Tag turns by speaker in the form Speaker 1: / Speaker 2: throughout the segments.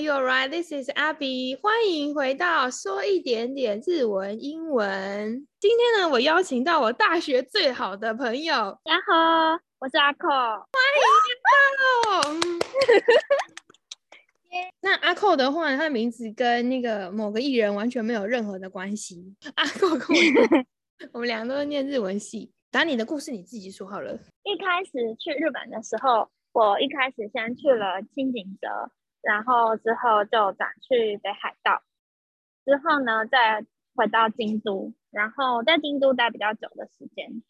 Speaker 1: you right? This is Abby. 欢迎回到说一点点日文英文。今天呢，我邀请到我大学最好的朋友，
Speaker 2: 大家好，我是阿扣。
Speaker 1: 欢迎 那阿扣的话，他的名字跟那个某个艺人完全没有任何的关系。阿扣跟我，我们两个都是念日文系。打你的故事你自己说好了。
Speaker 2: 一开始去日本的时候，我一开始先去了青井泽，然后之后就转去北海道，之后呢再回到京都，然后在京都待比较久的时间。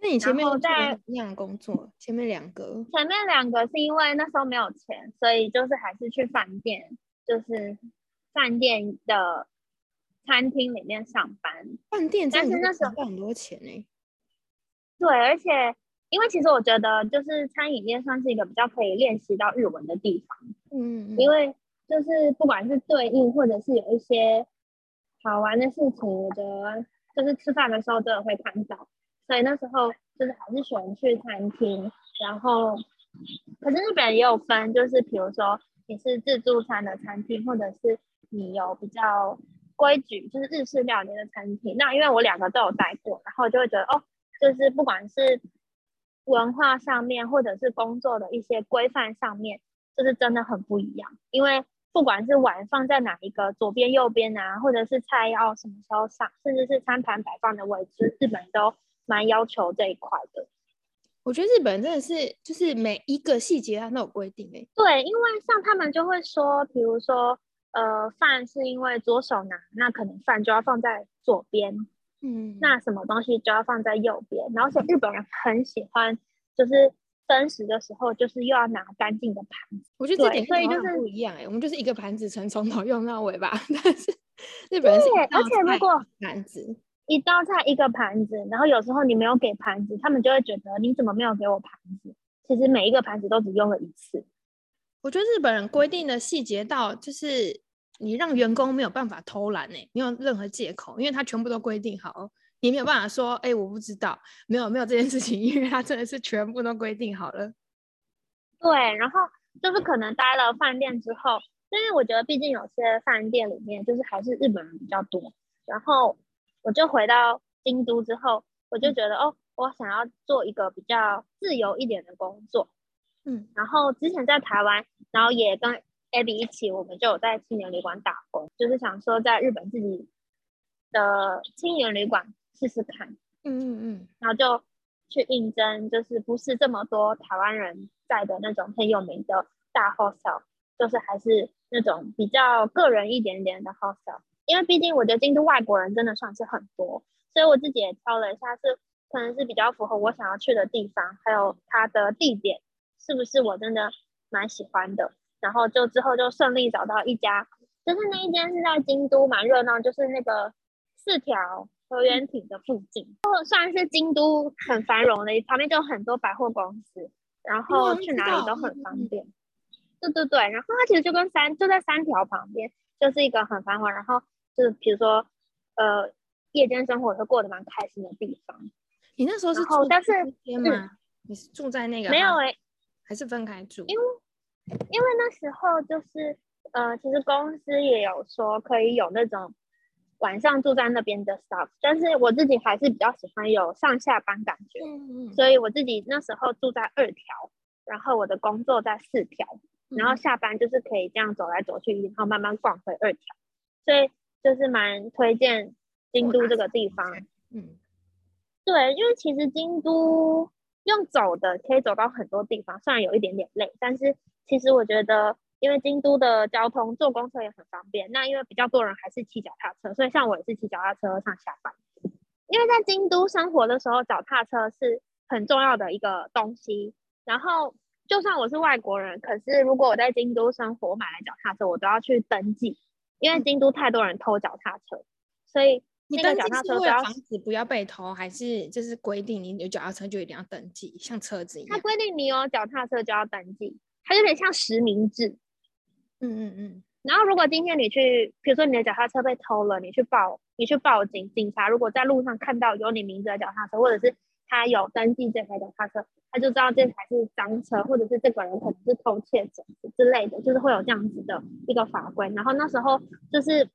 Speaker 1: 那你前面
Speaker 2: 在
Speaker 1: 一样工作，前面两个
Speaker 2: 前面两个是因为那时候没有钱，所以就是还是去饭店，就是饭店的餐厅里面上班。
Speaker 1: 饭店
Speaker 2: 但是那时候
Speaker 1: 花很多钱呢、
Speaker 2: 对，而且因为其实我觉得就是餐饮业算是一个比较可以练习到日文的地方。
Speaker 1: 嗯，
Speaker 2: 因为就是不管是对应，或者是有一些好玩的事情，我觉得就是吃饭的时候真的会看到，所以那时候就是还是喜欢去餐厅，然后可是日本也有分，就是比如说你是自助餐的餐厅，或者是你有比较规矩，就是日式料理的餐厅。那因为我两个都有待过，然后就会觉得哦，就是不管是文化上面，或者是工作的一些规范上面，就是真的很不一样。因为不管是碗放在哪一个左边、右边啊，或者是菜要什么时候上，甚至是餐盘摆放的位置，日本都蛮要求这一块的。
Speaker 1: 我觉得日本真的是就是每一个细节它都有规定哎、
Speaker 2: 对，因为像他们就会说，比如说，呃，饭是因为左手拿，那可能饭就要放在左边，
Speaker 1: 嗯，
Speaker 2: 那什么东西就要放在右边。然后，而且日本人很喜欢，就是分食的时候，就是又要拿干净的盘子。
Speaker 1: 我觉得这
Speaker 2: 对
Speaker 1: 点
Speaker 2: 所以就是
Speaker 1: 不一样哎、我们就是一个盘子从从头用到尾吧，但是日本人
Speaker 2: 而且如果
Speaker 1: 盘子，
Speaker 2: 一道菜一个盘子，然后有时候你没有给盘子，他们就会觉得你怎么没有给我盘子？其实每一个盘子都只用了一次。
Speaker 1: 我觉得日本人规定的细节到就是你让员工没有办法偷懒哎、没有任何借口，因为他全部都规定好，你没有办法说哎、我不知道，没有没有这件事情，因为他真的是全部都规定好了。
Speaker 2: 对，然后就是可能待了饭店之后，因为我觉得毕竟有些饭店里面就是还是日本人比较多，然后我就回到京都之后，我就觉得哦，我想要做一个比较自由一点的工作。
Speaker 1: 嗯，
Speaker 2: 然后之前在台湾，然后也跟 Abby 一起，我们就有在青年旅馆打工，就是想说在日本自己的青年旅馆试试看。
Speaker 1: 嗯嗯嗯，
Speaker 2: 然后就去应征，就是不是这么多台湾人在的那种很有名的大 hotel，就是还是那种比较个人一点点的 hotel。因为毕竟我觉得京都外国人真的算是很多，所以我自己也挑了一下是可能是比较符合我想要去的地方，还有它的地点是不是我真的蛮喜欢的。然后就之后就顺利找到一家，就是那一间是在京都蛮热闹，就是那个四条河原町的附近，就算是京都很繁荣的，旁边就有很多百货公司，然后去哪里都很方便。对对对，然后它其实就跟三就在三条旁边，就是一个很繁华，然后就是比如说呃夜间生活也会过得蛮开心的地方。
Speaker 1: 你那时候是
Speaker 2: 住但是
Speaker 1: 住在那边吗？你是住在那个
Speaker 2: 没有诶、
Speaker 1: 还是分开住？
Speaker 2: 因为因为那时候就是呃，其实公司也有说可以有那种晚上住在那边的 staff，但是我自己还是比较喜欢有上下班感觉，
Speaker 1: 嗯嗯
Speaker 2: 所以我自己那时候住在二条，然后我的工作在四条，然后
Speaker 1: 嗯。
Speaker 2: 下班就是可以这样走来走去，然后慢慢逛回二条，所以就是蛮推荐京都这个地方。
Speaker 1: 嗯。
Speaker 2: 对，因为其实京都用走的可以走到很多地方，虽然有一点点累，但是其实我觉得，因为京都的交通坐公车也很方便。那因为比较多人还是骑脚踏车，所以像我也是骑脚踏车上下班。因为在京都生活的时候，脚踏车是很重要的一个东西。然后，就算我是外国人，可是如果我在京都生活，我买了脚踏车，我都要去登记，因为京都太多人偷脚踏车，所以
Speaker 1: 你
Speaker 2: 那个脚踏车都要
Speaker 1: 防止不要被偷，还是就是规定你有脚踏车就一定要登记，像车子一
Speaker 2: 它
Speaker 1: 样？
Speaker 2: 规定你有脚踏车就要登记，它有点像实名制。
Speaker 1: 嗯嗯嗯，
Speaker 2: 然后如果今天你去，比如说你的脚踏车被偷了，你去报，你去报警，警察如果在路上看到有你名字的脚踏车，或者是他有登记这台脚踏车，他他就知道这台是赃车，或者是这个人可能是偷窃者之类的，就是会有这样子的一个法规。然后那时候就是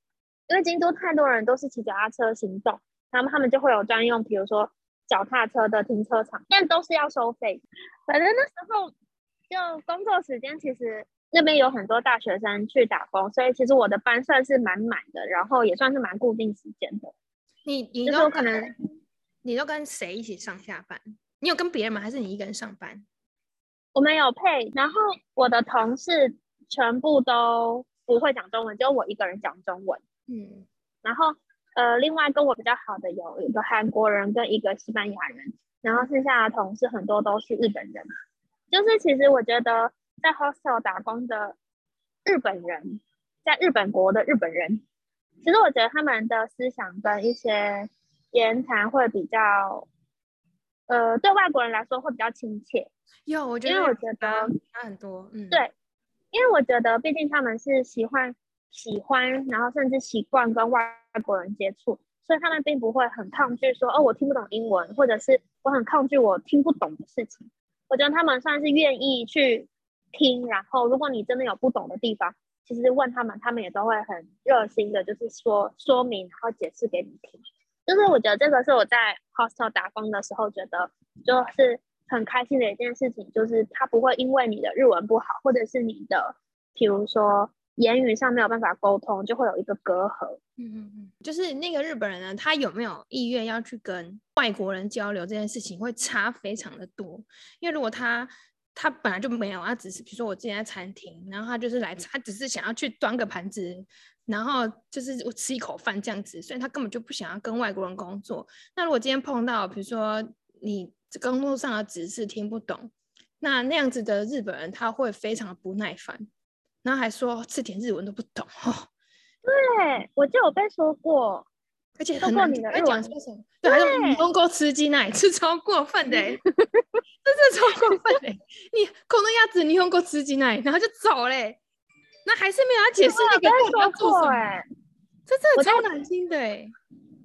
Speaker 2: 因为京都太多人都是骑脚踏车行动，那么他们就会有专用，比如说脚踏车的停车场，但都是要收费。反正那时候就工作时间，其实那边有很多大学生去打工，所以其实我的班算是蛮满的，然后也算是蛮固定时间的。
Speaker 1: 你你
Speaker 2: 就是
Speaker 1: 都
Speaker 2: 可能
Speaker 1: 你都跟谁一起上下班？你有跟别人吗？还是你一个人上班？
Speaker 2: 我们有配，然后我的同事全部都不会讲中文，只有我一个人讲中文。
Speaker 1: 嗯，
Speaker 2: 然后呃，另外跟我比较好的有一个韩国人跟一个西班牙人，然后剩下的同事很多都是日本人。就是其实我觉得在 hostel 打工的日本人，在日本国的日本人，其实我觉得他们的思想跟一些言谈会比较，呃，对外国人来说会比较亲切。
Speaker 1: 有，我觉得
Speaker 2: 因为我觉得
Speaker 1: 差很多。嗯，
Speaker 2: 对因为我觉得，毕竟他们是喜欢、喜欢，然后甚至习惯跟外国人接触，所以他们并不会很抗拒说，哦，我听不懂英文，或者是我很抗拒我听不懂的事情。我觉得他们算是愿意去听，然后如果你真的有不懂的地方，其实问他们，他们也都会很热心的，就是说说明，然后解释给你听。就是我觉得这个是我在 hostel 打工的时候觉得就是很开心的一件事情，就是他不会因为你的日文不好，或者是你的，比如说言语上没有办法沟通，就会有一个隔阂。
Speaker 1: 嗯嗯嗯，就是那个日本人呢，他有没有意愿要去跟外国人交流这件事情，会差非常的多。因为如果他他本来就没有，他只是比如说我之前在餐厅，然后他就是来，他只是想要去端个盘子，然后就是我吃一口饭这样子，所以他根本就不想要跟外国人工作。那如果今天碰到，比如说你工作上的指示听不懂，那那样子的日本人他会非常的不耐烦，然后还说这点日文都不懂哦。
Speaker 2: 对，我就有被说过，
Speaker 1: 而且很难听还
Speaker 2: 你的日文
Speaker 1: 讲说什么？对，还有你通过吃鸡奶 是超过分的、欸，真的超过分的、欸。你この鸭子你用过吃鸡奶，然后就走嘞、那还是没有要解释那个
Speaker 2: 我有被
Speaker 1: 到底要做什么，真的超难听的哎、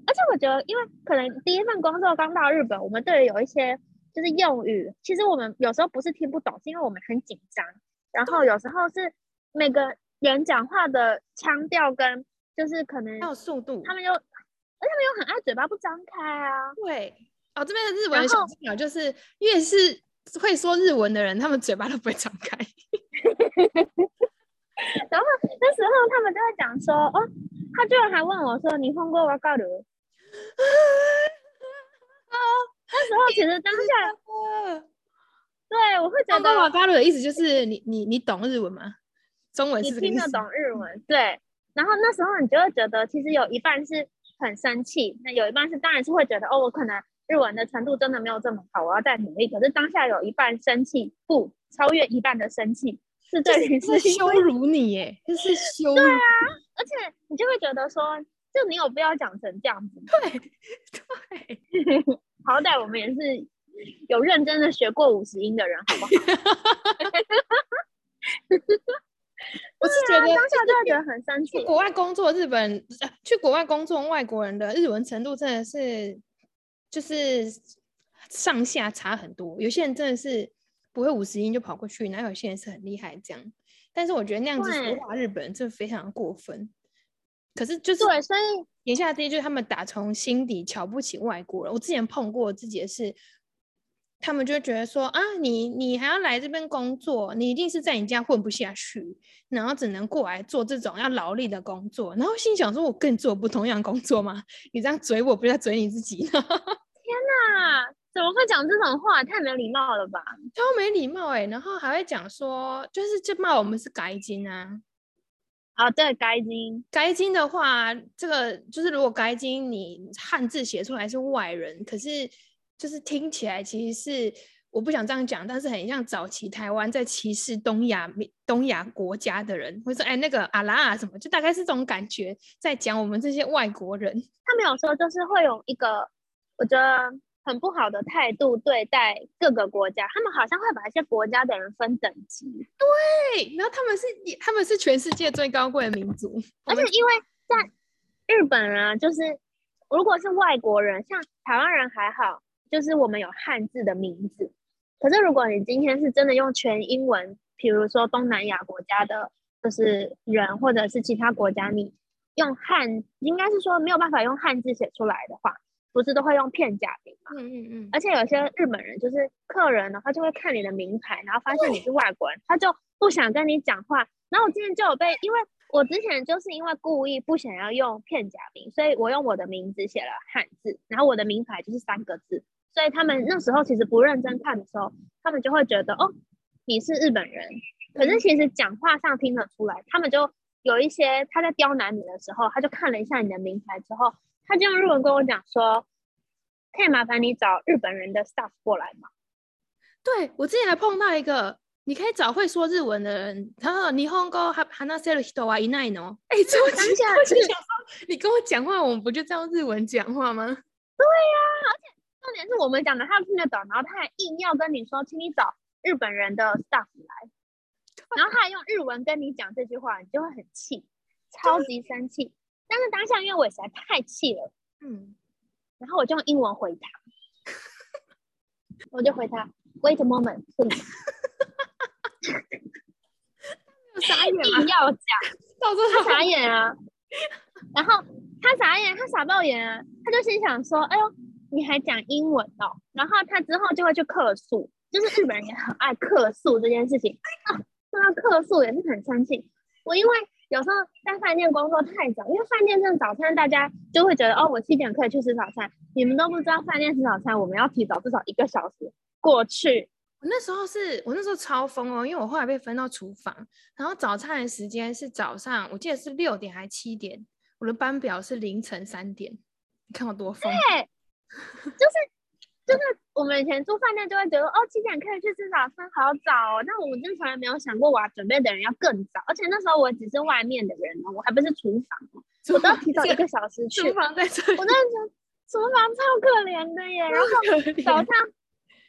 Speaker 2: 而且我觉得，因为可能第一份工作刚到日本，我们对于有一些就是用语，其实我们有时候不是听不懂，是因为我们很紧张，然后有时候是每个人讲话的腔调跟就是可能
Speaker 1: 还有速度，
Speaker 2: 他们又，而且他们又很爱嘴巴不张开啊，
Speaker 1: 对哦，这边的日文小技巧就是，越是会说日文的人，他们嘴巴都不会张开。
Speaker 2: 然后那时候他们就会讲说，哦，他居然还问我说，你通过我告的？那时候其实当下，对我会觉
Speaker 1: 上高瓦
Speaker 2: 得
Speaker 1: 嘎鲁的意思就是你你你懂日文吗？中文
Speaker 2: 你
Speaker 1: 是。
Speaker 2: 听得懂日文，对。然后那时候你就会觉得，其实有一半是很生气，那有一半是当然是会觉得，哦，我可能日文的程度真的没有这么好，我要再努力。可是当下有一半生气，不超越一半的生气，是对于
Speaker 1: 是羞辱你耶，就是羞辱。
Speaker 2: 对啊而且你就会觉得说，就你有必要讲成这样子吗？
Speaker 1: 对对，
Speaker 2: 好歹我们也是有认真的学过五十音的人，好不好？
Speaker 1: 我是觉得
Speaker 2: 当下就会觉得很生气。
Speaker 1: 去国外工作，日本呃去国外工作，外国人的日文程度真的是就是上下差很多。有些人真的是不会五十音就跑过去，然后有些人是很厉害这样。但是我觉得那样子
Speaker 2: 对
Speaker 1: 说话日本人真的非常的过分。可是就是
Speaker 2: 对，所以
Speaker 1: 言下之意就是他们打从心底瞧不起外国人。我之前碰过自己的是，他们就会觉得说啊，你你还要来这边工作，你一定是在你家混不下去，然后只能过来做这种要劳力的工作。然后心想说，我跟你做不同样工作吗？你这样嘴我，不是在嘴你自己呢？
Speaker 2: 啊，怎么会讲这种话？太没有礼貌了吧？
Speaker 1: 超没礼貌哎、然后还会讲说，就是就骂我们是改金啊。
Speaker 2: 啊，对，该金，
Speaker 1: 该金的话，这个就是如果该金你汉字写出来是外人，可是就是听起来其实是我不想这样讲，但是很像早期台湾在歧视东亚东亚国家的人，会说哎那个阿拉啊什么，就大概是这种感觉，在讲我们这些外国人。
Speaker 2: 他们有时候就是会有一个，我觉得很不好的态度对待各个国家，他们好像会把一些国家的人分等级，
Speaker 1: 对，然后他们是他们是全世界最高贵的民族，
Speaker 2: 而且因为在日本啊，就是如果是外国人，像台湾人还好，就是我们有汉字的名字，可是如果你今天是真的用全英文，比如说东南亚国家的，就是人或者是其他国家，你用汉，应该是说没有办法用汉字写出来的话，不是都会用片假名嘛？
Speaker 1: 嗯嗯嗯，
Speaker 2: 而且有些日本人就是客人的话，就会看你的名牌，然后发现你是外国人，他就不想跟你讲话。然后我之前就有被，因为我之前就是因为故意不想要用片假名，所以我用我的名字写了汉字，然后我的名牌就是三个字。所以他们那时候其实不认真看的时候，他们就会觉得哦，你是日本人。可是其实讲话上听得出来，他们就有一些他在刁难你的时候，他就看了一下你的名牌之后，他就用日文跟我讲说，可以麻烦你找日本人的 staff 过来吗？
Speaker 1: 对我之前还碰到一个，你可以找会说日文的人。他说日本語は話せる人はいないの？哎，这我
Speaker 2: 当下
Speaker 1: 我就是想说，你跟我讲话，我们不就这样日文讲话吗？
Speaker 2: 重点是我们讲的他听得懂，然后他还硬要跟你说，请你找日本人的 staff 来，然后他还用日文跟你讲这句话，你就会很气，超级生气。但是当下因为我实在太气了，
Speaker 1: 嗯，
Speaker 2: 然后我就用英文回他，我就回他，Wait a moment, please。
Speaker 1: 傻眼
Speaker 2: 硬要讲，
Speaker 1: 到时候
Speaker 2: 他傻眼啊，然后他傻眼，他傻爆眼啊，他就心想说，哎呦，你还讲英文哦，然后他之后就会去客诉，就是日本人也很爱客诉这件事情啊，说到客诉也是很生气。我因为有时候在饭店工作太早，因为饭店这早餐大家就会觉得哦，我七点可以去吃早餐，你们都不知道饭店吃早餐我们要提早至少一个小时过去。
Speaker 1: 我那时候是我那时候超疯哦，因为我后来被分到厨房，然后早餐的时间是早上，我记得是六点还七点，我的班表是凌晨三点，你看我多疯。
Speaker 2: 对，就是就是我们以前住饭店就会觉得哦七点可以去吃早餐，好早哦。但我们真的从来没有想过我要准备的人要更早，而且那时候我只是外面的人哦，我还不是厨房哦，我都要提早一个小时去。
Speaker 1: 厨房在
Speaker 2: 我真的觉得厨房超可怜的耶。然后早上，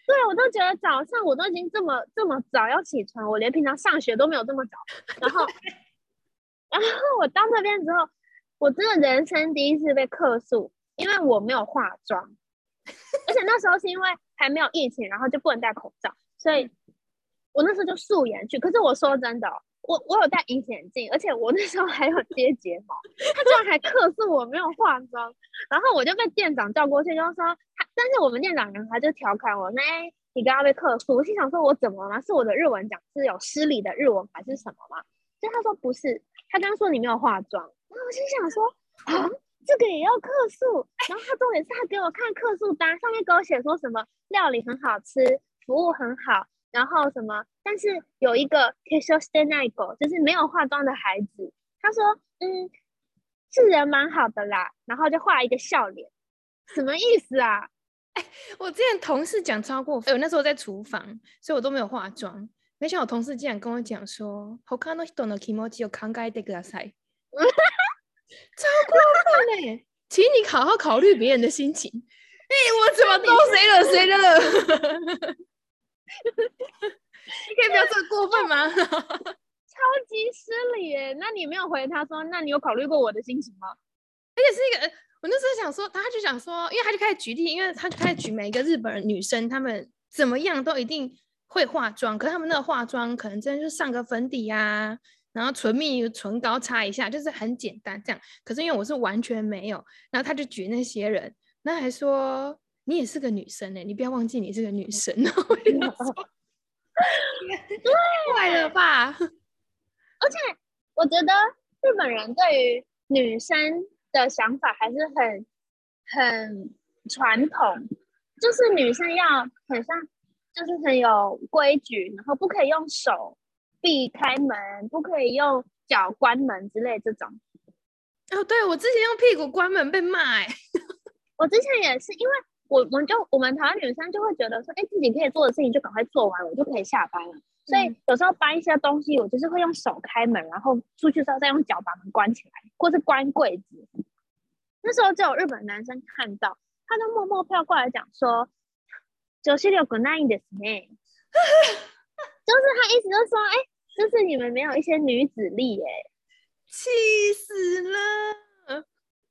Speaker 2: 对我都觉得早上我都已经这么这么早要起床，我连平常上学都没有这么早。然后，然后我到那边之后，我真的人生第一次被客诉，因为我没有化妆，而且那时候是因为还没有疫情，然后就不能戴口罩，所以我那时候就素颜去。可是我说真的哦，我我有戴隐形眼镜，而且我那时候还有接睫毛，他居然还克诉我没有化妆，然后我就被店长叫过去，就说他，但是我们店长人他就调侃我，那哎你刚刚被客诉，我心想说我怎么了吗？是我的日文讲是有失礼的日文还是什么吗？就他说不是，他刚说你没有化妆，然后我心想说啊。这个也要客诉，然后他重点是他给我看客诉单，上面给我写说什么料理很好吃，服务很好，然后什么，但是有一个 k a s h o s t e n a g o 就是没有化妆的孩子，他说嗯是人蛮好的啦，然后就画一个笑脸，什么意思啊？
Speaker 1: 我之前同事讲超过分，我那时候在厨房，所以我都没有化妆。没想到我同事竟然跟我讲说，他の人の気持ちを考えてください。 超过分呢！请你好好考虑别人的心情。哎、我怎么都谁惹谁了？你可以不要这么过分吗？
Speaker 2: 超级失礼耶！那你没有回他说，那你有考虑过我的心情吗？
Speaker 1: 而且是一个，呃我那时候想说，他就想说，因为他就开始举例，因为他就开始举每一个日本人女生，她们怎么样都一定会化妆，可是她们那个化妆可能真的就上个粉底呀、然后唇蜜、唇膏擦一下，就是很简单这样。可是因为我是完全没有，然后他就举那些人，那还说你也是个女生呢、你不要忘记你是个女生哦。我就想说 坏了吧？
Speaker 2: 而且我觉得日本人对于女生的想法还是很很传统，就是女生要很像，就是很有规矩，然后不可以用手避开门，不可以用脚关门之类这种。
Speaker 1: 哦，对我之前用屁股关门被骂、欸，
Speaker 2: 我之前也是，因为我我们就我们台湾女生就会觉得说，哎，自己可以做的事情就赶快做完，我就可以下班了。所以
Speaker 1: 嗯
Speaker 2: 有时候搬一些东西，我就是会用手开门，然后出去之后再用脚把门关起来，或是关柜子。那时候就有日本男生看到，他就默默飘过来讲说：“九七六个难的呢。”就是他意思就是说，哎，就是你们没有一些女子力哎、
Speaker 1: 气死了！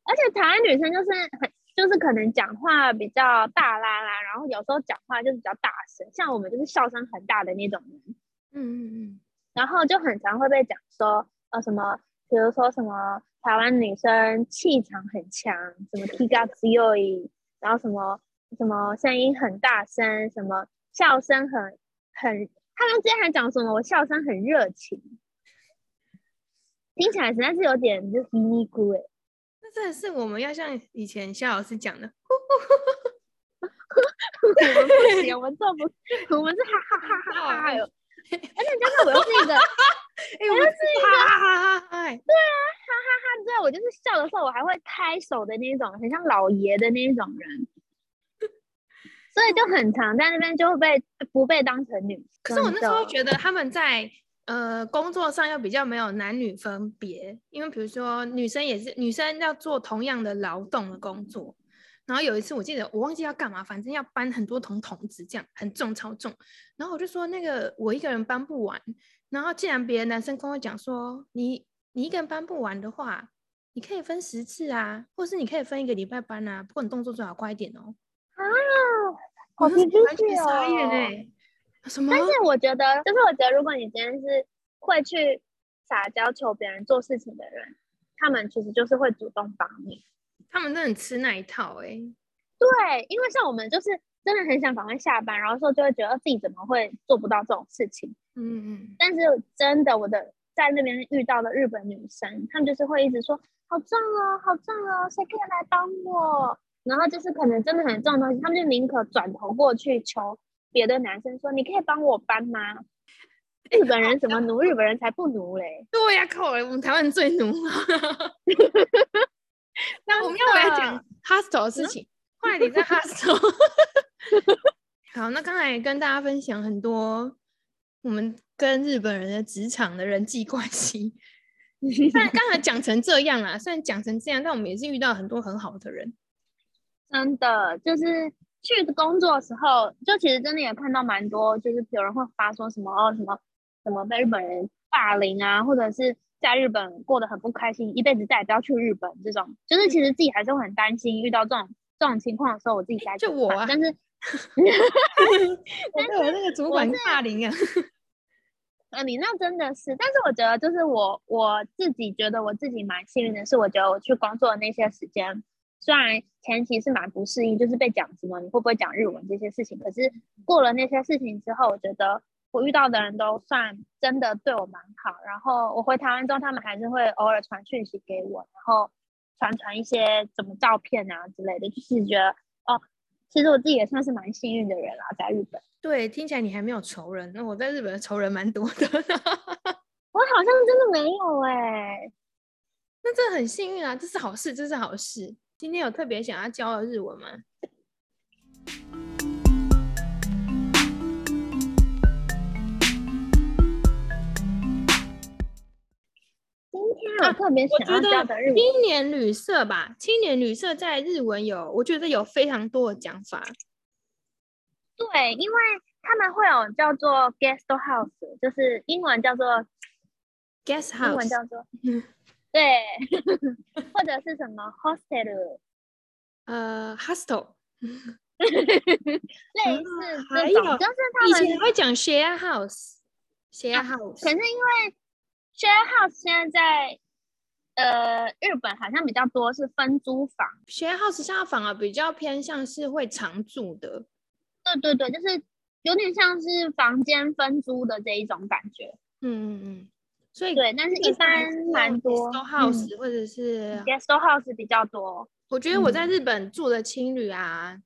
Speaker 2: 而且台湾女生就是很，就是可能讲话比较大啦啦，然后有时候讲话就是比较大声，像我们就是笑声很大的那种人。
Speaker 1: 嗯嗯嗯，
Speaker 2: 然后就很常会被讲说，呃，什么，比如说什么台湾女生气场很强，什么 T G Z U E，然后什么什么声音很大声，什么笑声很很，他们之前还讲什么我笑声很热情，听起来实在是有点就是咪咕哎。
Speaker 1: 那真的是我们要像以前夏老师讲的，
Speaker 2: 我们不行，我们做不，我们是哈哈哈哈哈哈 哟。而且加上我又是一个，
Speaker 1: 我
Speaker 2: 又是一个，
Speaker 1: 哈哈哈哈！
Speaker 2: 对啊，哈哈哈！对，我就是笑的时候，我还会拍手的那种，很像老爷的那种人，所以就很常在那边就会被不被当成女。
Speaker 1: 可是我那时候觉得他们在呃工作上又比较没有男女分别，因为比如说女生也是女生要做同样的劳动的工作。然后有一次，我记得我忘记要干嘛，反正要搬很多桶桶子，这样很重超重。然后我就说那个我一个人搬不完。然后既然别的男生跟我讲说，你你一个人搬不完的话，你可以分十次啊，或是你可以分一个礼拜搬啊。不过你动作最好快一点哦。
Speaker 2: 啊，好脾气
Speaker 1: 哦！什么？
Speaker 2: 但是我觉得，就是我觉得，如果你今天是会去撒娇求别人做事情的人，他们其实就是会主动帮你。
Speaker 1: 他们真的很吃那一套哎，
Speaker 2: 对，因为像我们就是真的很想赶快下班，然后说就会觉得自己怎么会做不到这种事情，
Speaker 1: 嗯嗯。
Speaker 2: 但是真的，我的在那边遇到的日本女生，她们就是会一直说好重哦，好重哦，谁可以来帮我？然后就是可能真的很重的东西，他们就宁可转头过去求别的男生说，你可以帮我搬吗？日本人怎么奴？日本人才不奴嘞！
Speaker 1: 对呀，靠，我们台湾人最奴。那我们要来讲 hostel 的事情。后来你在 hostel，好，那刚才跟大家分享很多我们跟日本人的职场的人际关系。虽然刚才讲成这样啊，虽然讲成这样，但我们也是遇到很多很好的人。
Speaker 2: 真的，就是去工作的时候，就其实真的也看到蛮多，就是有人会发说什么哦，什么什么被日本人霸凌啊，或者是。在日本过得很不开心，一辈子再也不要去日本。这种就是其实自己还是会很担心，遇到这种这种情况的时候，我自己该
Speaker 1: 就我
Speaker 2: 啊，但是，
Speaker 1: 但是我那个主管霸凌啊，
Speaker 2: 呃，你那真的是，但是我觉得就是我我自己觉得我自己蛮幸运的，是我觉得我去工作的那些时间，虽然前期是蛮不适应，就是被讲什么你会不会讲日文这些事情，可是过了那些事情之后，我觉得。我遇到的人都算真的对我蛮好，然后我回台湾之后，他们还是会偶尔传讯息给我，然后传传一些什么照片啊之类的，就是觉得哦，其实我自己也算是蛮幸运的人啦，在日本。
Speaker 1: 对，听起来你还没有仇人，那我在日本的仇人蛮多的。
Speaker 2: 我好像真的没有哎，
Speaker 1: 那这很幸运啊，这是好事，这是好事。今天有特别想要教的日文吗？
Speaker 2: 我特别想要教的日
Speaker 1: 青年旅社吧，青年旅社在日文有，我觉得有非常多的讲法。
Speaker 2: 对，因为他们会有叫做 guest house，就是英文叫做
Speaker 1: guest house，
Speaker 2: 英文叫做 对，或者是什么 hostel，
Speaker 1: 呃，hostel，
Speaker 2: 类似这种，就是他
Speaker 1: 们以前会讲 share house，share house，
Speaker 2: 可是因为 share house 现在在。呃，日本好像比较多是分租房
Speaker 1: ，share house 现在反而比较偏向是会常住的。
Speaker 2: 对对对，就是有点像是房间分租的这一种感觉。
Speaker 1: 嗯嗯嗯。所以
Speaker 2: 对，但是一般蛮多
Speaker 1: house 或者是
Speaker 2: guest house 比较多。
Speaker 1: 我觉得我在日本住的青旅啊，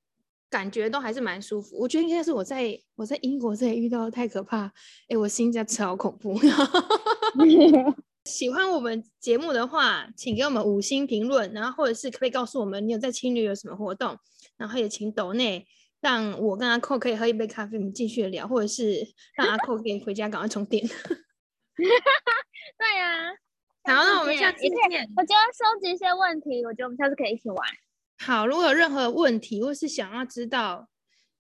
Speaker 1: 感觉都还是蛮舒服。我觉得应该是我在我在英国这里遇到的太可怕，哎，我心在超恐怖。喜欢我们节目的话，请给我们五星评论，然后或者是可以告诉我们你有在青旅有什么活动，然后也请抖内让我跟阿寇可以喝一杯咖啡，我们继续聊，或者是让阿寇可以回家赶快充电。
Speaker 2: 对呀，
Speaker 1: 好，那我们下次见。
Speaker 2: 我觉得收集一些问题，我觉得我们下次可以一起玩。
Speaker 1: 好，如果有任何问题或是想要知道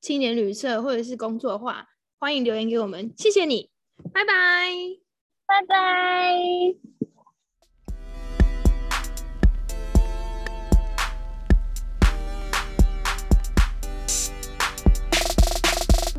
Speaker 1: 青年旅社或者是工作的话，欢迎留言给我们。谢谢你，拜拜。
Speaker 2: 拜拜。